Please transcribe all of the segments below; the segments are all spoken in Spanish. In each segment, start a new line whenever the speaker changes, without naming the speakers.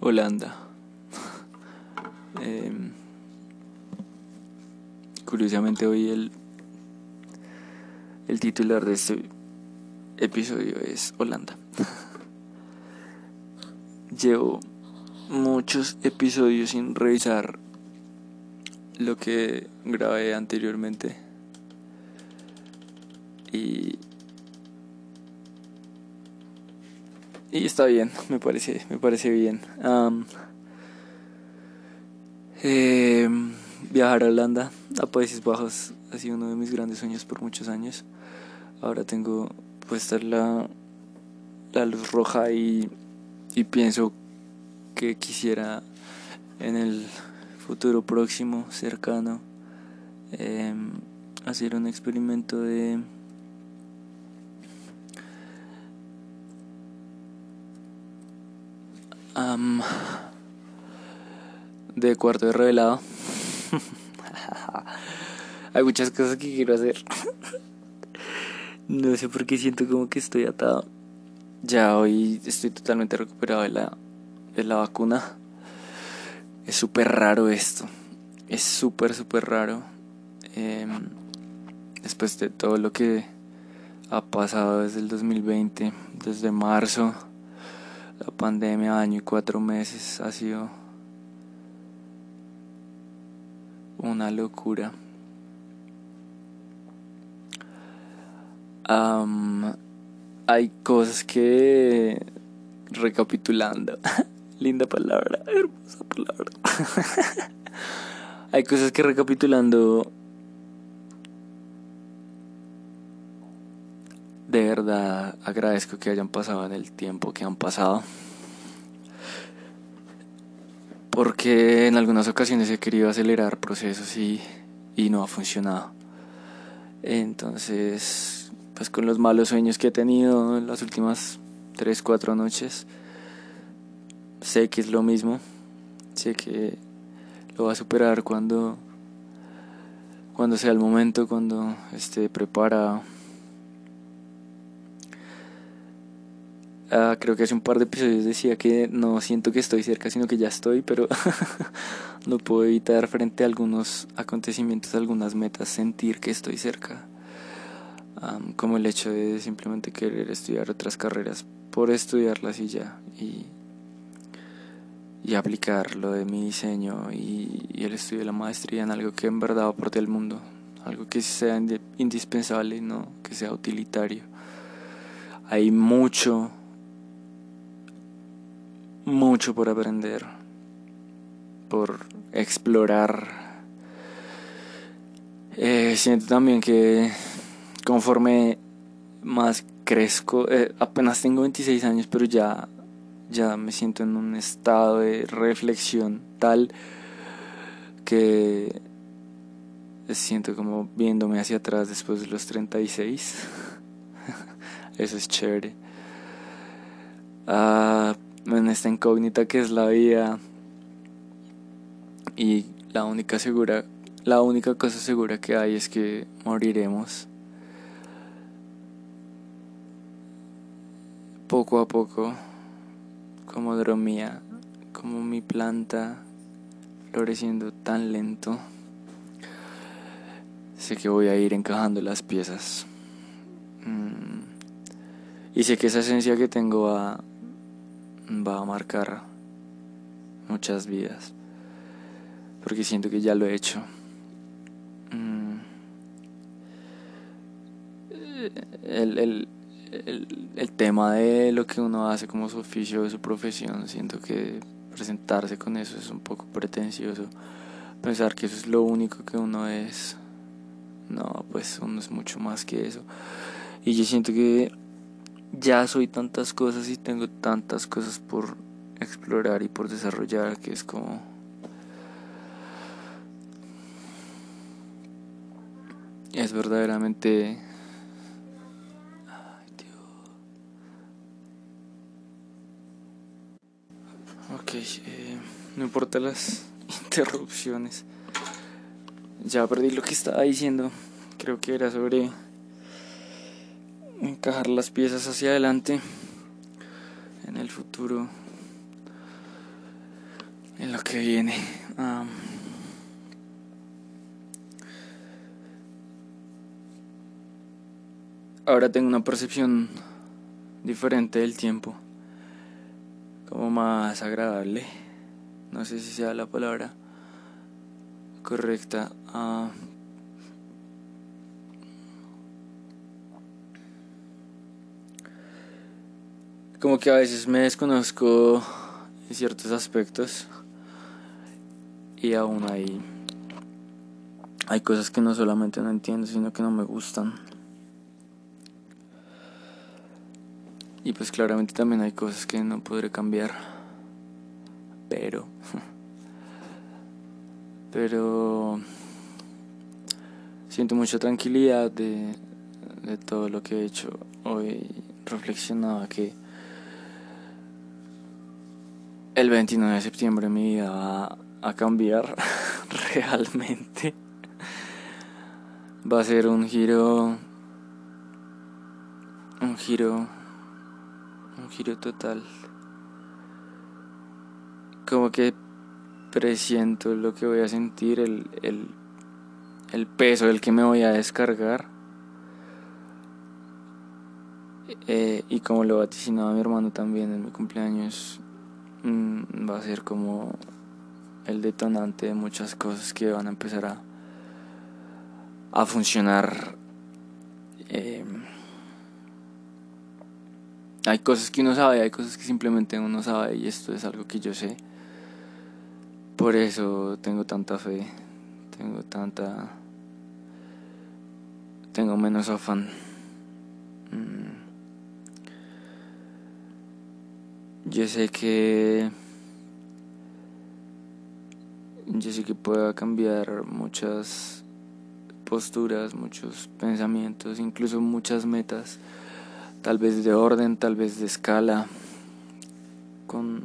Holanda. Em, curiosamente hoy el, el titular de este episodio es Holanda. Llevo muchos episodios sin revisar lo que grabé anteriormente. Y y está bien, me parece, me parece bien. Em, viajar a Holanda, a Países Bajos, ha sido uno de mis grandes sueños por muchos años. Ahora tengo puesta la, la luz roja y, y pienso que quisiera en el futuro próximo, cercano, em, hacer un experimento de de cuarto de revelado. Hay muchas cosas que quiero hacer. no sé por qué siento como que estoy atado. Ya hoy estoy totalmente recuperado de la, de la vacuna. Es súper raro esto. Es súper, súper raro. Em, después de todo lo que ha pasado desde el 2020, desde marzo, la pandemia, año y cuatro meses, ha sido una locura. hay cosas que recapitulando, linda palabra, hermosa palabra. hay cosas que recapitulando de verdad agradezco que hayan pasado en el tiempo que han pasado. Porque en algunas ocasiones he querido acelerar procesos y, y no ha funcionado. Entonces, pues con los malos sueños que he tenido en las últimas 3, 4 noches, sé que es lo mismo. Sé que lo va a superar cuando, cuando sea el momento, cuando esté preparado. Ah, creo que hace un par de episodios decía que no siento que estoy cerca, sino que ya estoy, pero no puedo evitar frente a algunos acontecimientos, algunas metas, sentir que estoy cerca. como el hecho de simplemente querer estudiar otras carreras por estudiarlas y ya. Y, y aplicar lo de mi diseño y, y, el estudio de la maestría en algo que en verdad aporte al mundo. Algo que sea indispensable, no que sea utilitario. Hay mucho mucho por aprender, por explorar. Eh, siento también que conforme más crezco, eh, apenas tengo 26 años, pero ya, ya me siento en un estado de reflexión tal que siento como viéndome hacia atrás después de los 36. Eso es chévere. Ah, en esta incógnita que es la vida. Y la única segura la única cosa segura que hay es que moriremos. Poco a poco como dormía como mi planta floreciendo tan lento sé que voy a ir encajando las piezas. Mm. y sé que esa esencia que tengo a va a marcar muchas vidas, porque siento que ya lo he hecho. Mm. El, el, el, tema de lo que uno hace como su oficio, de su profesión, siento que presentarse con eso es un poco pretencioso. Pensar que eso es lo único que uno es. No, pues uno es mucho más que eso. Y yo siento que ya soy tantas cosas y tengo tantas cosas por explorar y por desarrollar que es como es verdaderamente Ay, Dios. ok eh, no importa las interrupciones ya perdí lo que estaba diciendo creo que era sobre encajar las piezas hacia adelante en el futuro en lo que viene. ahora tengo una percepción diferente del tiempo, como más agradable. No sé si sea la palabra correcta. Como que a veces me desconozco en ciertos aspectos y aún hay hay cosas que no solamente no entiendo sino que no me gustan. Y pues claramente también hay cosas que no podré cambiar pero pero siento mucha tranquilidad de, de todo lo que he hecho hoy reflexionaba que el 29 de septiembre mi vida va a cambiar realmente. Va a ser un giro, un giro, un giro total. Como que presiento lo que voy a sentir, el, el, el peso del que me voy a descargar. Eh, y como lo vaticinaba mi hermano también en mi cumpleaños, Mm, va a ser como el detonante de muchas cosas que van a empezar a, a funcionar. Eh, hay cosas que uno sabe, hay cosas que simplemente uno sabe y esto es algo que yo sé. Por eso tengo tanta fe, tengo tanta... tengo menos afán. Mm. Yo sé que yo sé que pueda cambiar muchas posturas, muchos pensamientos, incluso muchas metas, tal vez de orden, tal vez de escala, con,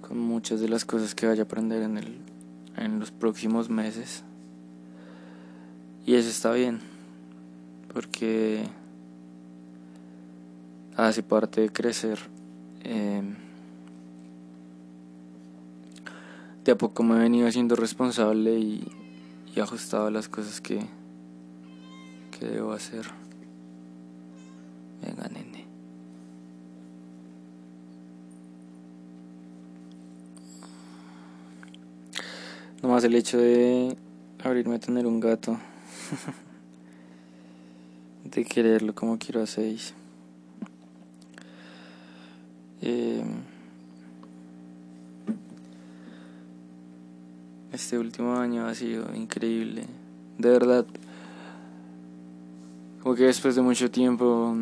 con muchas de las cosas que vaya a aprender en, el, en los próximos meses. Y eso está bien, porque hace parte de crecer. Em, de a poco me he venido siendo responsable y, y ajustado a las cosas que, que debo hacer. Venga, nene. Nomás el hecho de abrirme a tener un gato. de quererlo como quiero a seis. Eh, este último año ha sido increíble. De verdad, como después de mucho tiempo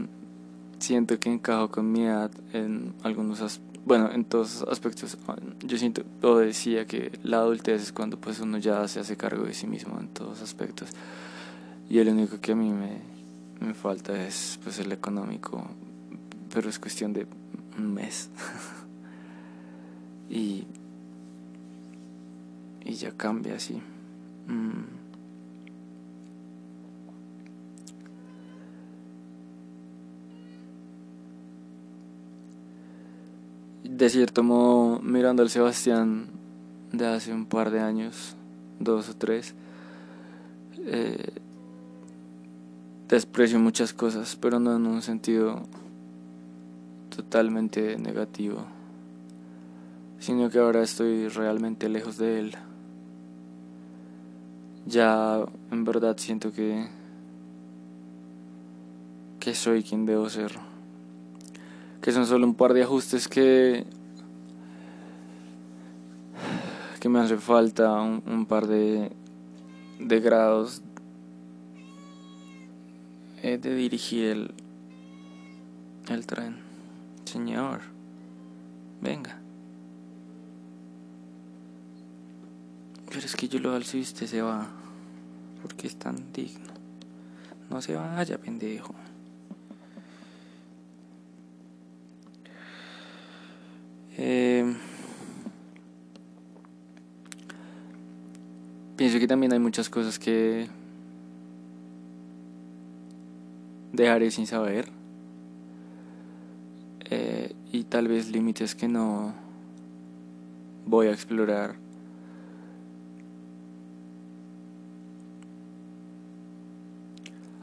siento que encajo con mi edad en algunos bueno, en todos aspectos. Yo siento, o decía que la adultez es cuando pues uno ya se hace cargo de sí mismo en todos aspectos. Y el único que a mí me, me falta es pues el económico, pero es cuestión de un mes. y, y ya cambia así. Mm. De cierto modo, mirando al Sebastián de hace un par de años, dos o tres, eh, desprecio muchas cosas, pero no en un sentido totalmente negativo, sino que ahora estoy realmente lejos de él. Ya en verdad siento que que soy quien debo ser. Que son solo un par de ajustes que que me hace falta un, par de de grados de dirigir el el tren. Señor, venga. Pero es que yo lo alzo y se va. Porque es tan digno. No se vaya, pendejo. Eh, pienso que también hay muchas cosas que dejaré sin saber tal vez límites que no voy a explorar.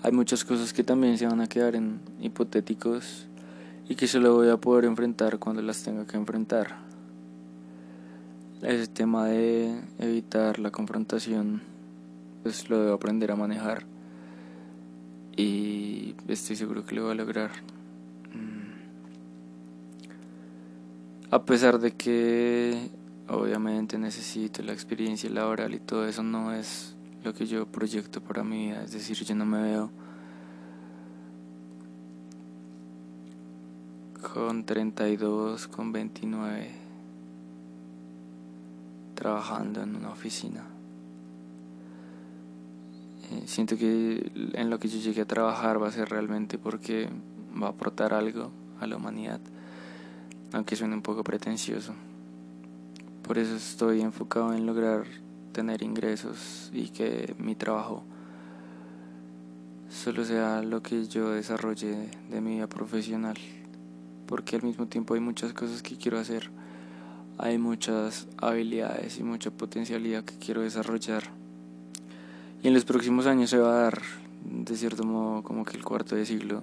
Hay muchas cosas que también se van a quedar en hipotéticos y que solo voy a poder enfrentar cuando las tenga que enfrentar. Ese tema de evitar la confrontación, pues lo debo aprender a manejar y estoy seguro que lo voy a lograr. Mm. A pesar de que obviamente necesito la experiencia laboral y todo eso no es lo que yo proyecto para mi vida, es decir, yo no me veo con 32, con 29, trabajando en una oficina. Eh, siento que en lo que yo llegué a trabajar va a ser realmente porque va a aportar algo a la humanidad, aunque suene un poco pretencioso. Por eso estoy enfocado en lograr tener ingresos y que mi trabajo solo sea lo que yo desarrolle de mi vida profesional porque al mismo tiempo hay muchas cosas que quiero hacer, hay muchas habilidades y mucha potencialidad que quiero desarrollar. Y en los próximos años se va a dar, de cierto modo, como que el cuarto de siglo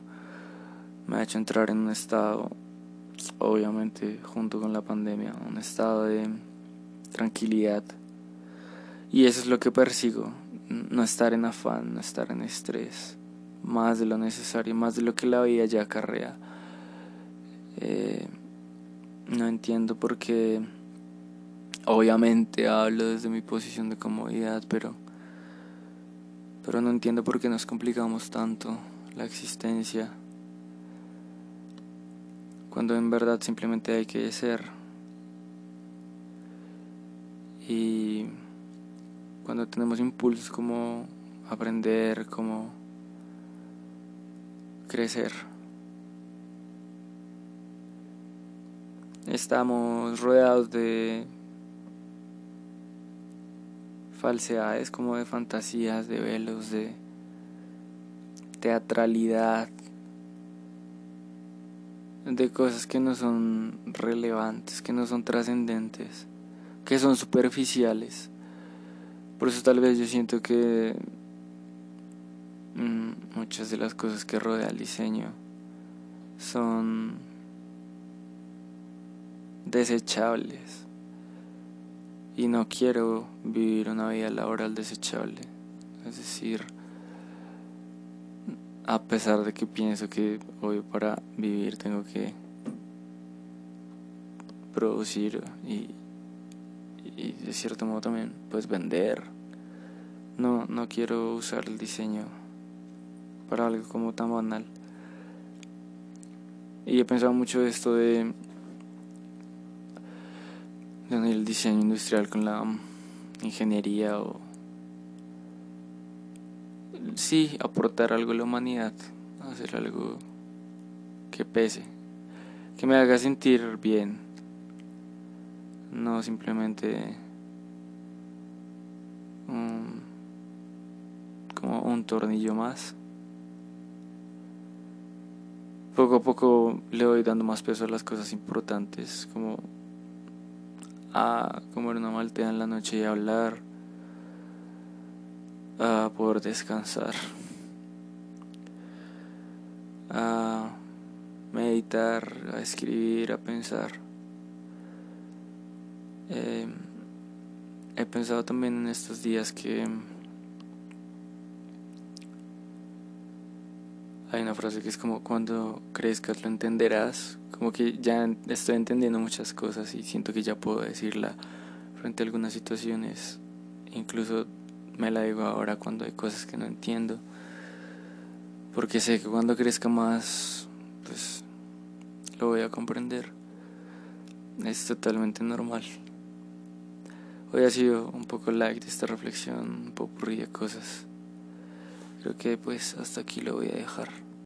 me ha hecho entrar en un estado, obviamente junto con la pandemia, un estado de tranquilidad. Y eso es lo que persigo, no estar en afán, no estar en estrés, más de lo necesario, más de lo que la vida ya acarrea eh, no entiendo por qué, obviamente hablo desde mi posición de comodidad, pero, pero no entiendo por qué nos complicamos tanto la existencia cuando en verdad simplemente hay que ser. Y cuando tenemos impulsos como aprender, como crecer. estamos rodeados de falsedades como de fantasías, de velos, de teatralidad, de cosas que no son relevantes, que no son trascendentes, que son superficiales. Por eso tal vez yo siento que mm, muchas de las cosas que rodea el diseño son desechables. Y no quiero vivir una vida laboral desechable. Es decir, a pesar de que pienso que hoy para vivir tengo que producir y, de cierto modo también pues vender. No, no quiero usar el diseño para algo como tan banal. Y he pensado mucho esto de el diseño industrial con la ingeniería o sí aportar algo a la humanidad, hacer algo que pese, que me haga sentir bien, no simplemente como un tornillo más. Poco a poco le voy dando más peso a las cosas importantes, como a comer una maltea en la noche y hablar, a poder descansar, a meditar, a escribir, a pensar. Eh, he pensado también en estos días que hay una frase que es como cuando crezcas lo entenderás, como que ya estoy entendiendo muchas cosas y siento que ya puedo decirla frente a algunas situaciones, incluso me la digo ahora cuando hay cosas que no entiendo, porque sé que cuando crezca más, pues lo voy a comprender, es totalmente normal. Hoy ha sido un poco light esta reflexión, un poco de cosas. Creo que pues hasta aquí lo voy a dejar.